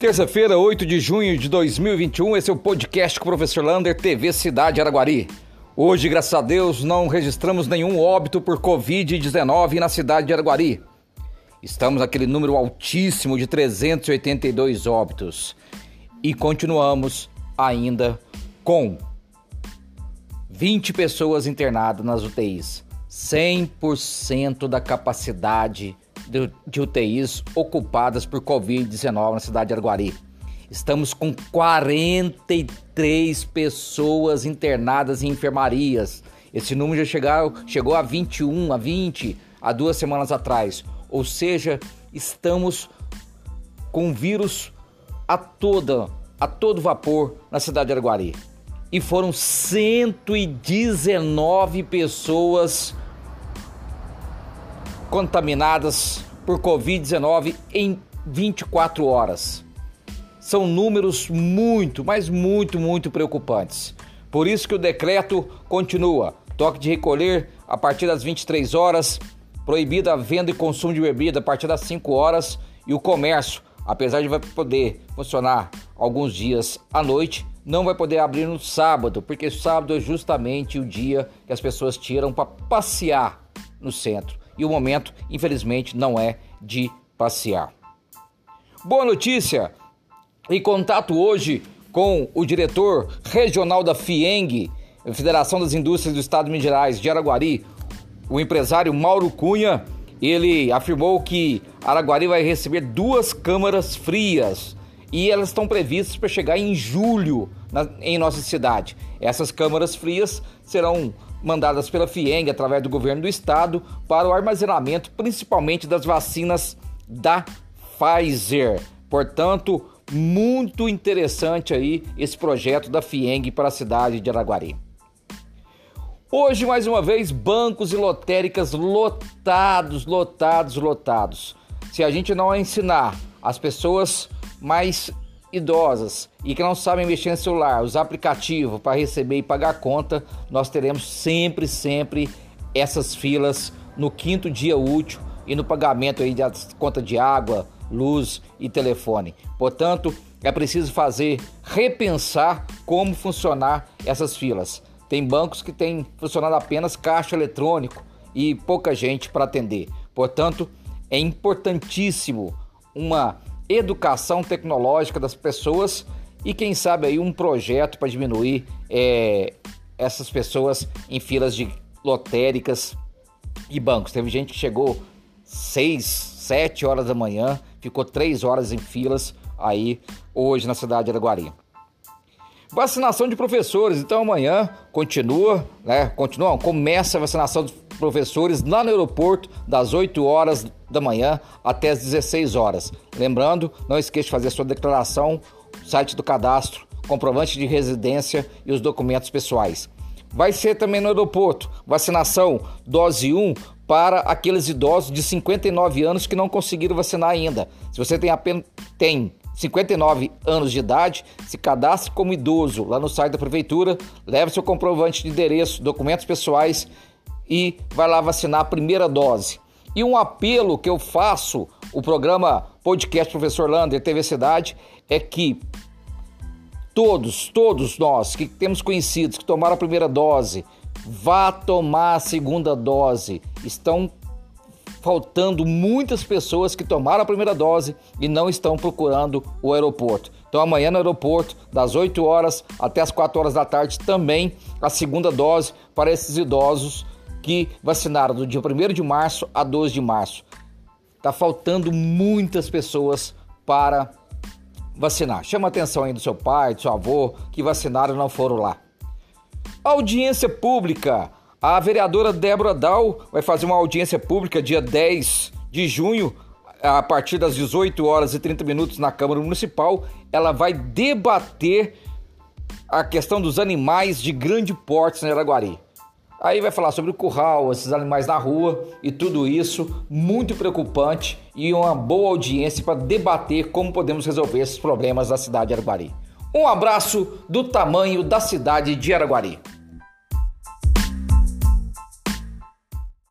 Terça-feira, 8 de junho de 2021, esse é o podcast com o professor Lander, TV Cidade Araguari. Hoje, graças a Deus, não registramos nenhum óbito por Covid-19 na cidade de Araguari. Estamos naquele número altíssimo de 382 óbitos e continuamos ainda com 20 pessoas internadas nas UTIs, 100% da capacidade de UTIs ocupadas por Covid-19 na cidade de Araguari. Estamos com 43 pessoas internadas em enfermarias. Esse número já chegou, chegou a 21, a 20, há duas semanas atrás. Ou seja, estamos com vírus a toda, a todo vapor na cidade de Araguari. E foram 119 pessoas contaminadas por Covid-19 em 24 horas. São números muito, mas muito, muito preocupantes. Por isso que o decreto continua. Toque de recolher a partir das 23 horas, proibida a venda e consumo de bebida a partir das 5 horas e o comércio, apesar de vai poder funcionar alguns dias à noite, não vai poder abrir no sábado, porque sábado é justamente o dia que as pessoas tiram para passear no centro e o momento, infelizmente, não é de passear. Boa notícia! Em contato hoje com o diretor regional da FIENG, Federação das Indústrias do Estado de Minas Gerais, de Araguari, o empresário Mauro Cunha, ele afirmou que Araguari vai receber duas câmaras frias e elas estão previstas para chegar em julho na, em nossa cidade. Essas câmaras frias serão mandadas pela FIENG através do governo do estado para o armazenamento principalmente das vacinas da Pfizer. Portanto, muito interessante aí esse projeto da FIENG para a cidade de Araguari. Hoje, mais uma vez, bancos e lotéricas lotados, lotados, lotados. Se a gente não ensinar as pessoas mais idosas e que não sabem mexer no celular, usar aplicativo para receber e pagar conta, nós teremos sempre, sempre essas filas no quinto dia útil e no pagamento aí da conta de água, luz e telefone. Portanto, é preciso fazer repensar como funcionar essas filas. Tem bancos que têm funcionado apenas caixa eletrônico e pouca gente para atender. Portanto, é importantíssimo uma educação tecnológica das pessoas e quem sabe aí um projeto para diminuir é, essas pessoas em filas de lotéricas e bancos. Teve gente que chegou 6, 7 horas da manhã, ficou 3 horas em filas aí hoje na cidade de Araguari. Vacinação de professores, então amanhã continua, né? Continua, começa a vacinação dos professores lá no aeroporto das 8 horas da manhã até as 16 horas. Lembrando, não esqueça de fazer sua declaração, site do cadastro, comprovante de residência e os documentos pessoais. Vai ser também no aeroporto vacinação dose 1 para aqueles idosos de 59 anos que não conseguiram vacinar ainda. Se você tem apenas tem 59 anos de idade, se cadastre como idoso lá no site da prefeitura, leve seu comprovante de endereço, documentos pessoais e vai lá vacinar a primeira dose. E um apelo que eu faço, o programa Podcast Professor Lander TV Cidade, é que todos, todos nós que temos conhecidos que tomaram a primeira dose, vá tomar a segunda dose. Estão faltando muitas pessoas que tomaram a primeira dose e não estão procurando o aeroporto. Então amanhã no aeroporto, das 8 horas até as 4 horas da tarde, também a segunda dose para esses idosos que vacinaram do dia 1 de março a 12 de março. Está faltando muitas pessoas para vacinar. Chama a atenção aí do seu pai, do seu avô, que vacinaram e não foram lá. Audiência pública. A vereadora Débora Dal vai fazer uma audiência pública dia 10 de junho, a partir das 18 horas e 30 minutos na Câmara Municipal. Ela vai debater a questão dos animais de grande porte em Araguari. Aí vai falar sobre o curral, esses animais na rua e tudo isso, muito preocupante e uma boa audiência para debater como podemos resolver esses problemas da cidade de Araguari. Um abraço do tamanho da cidade de Araguari.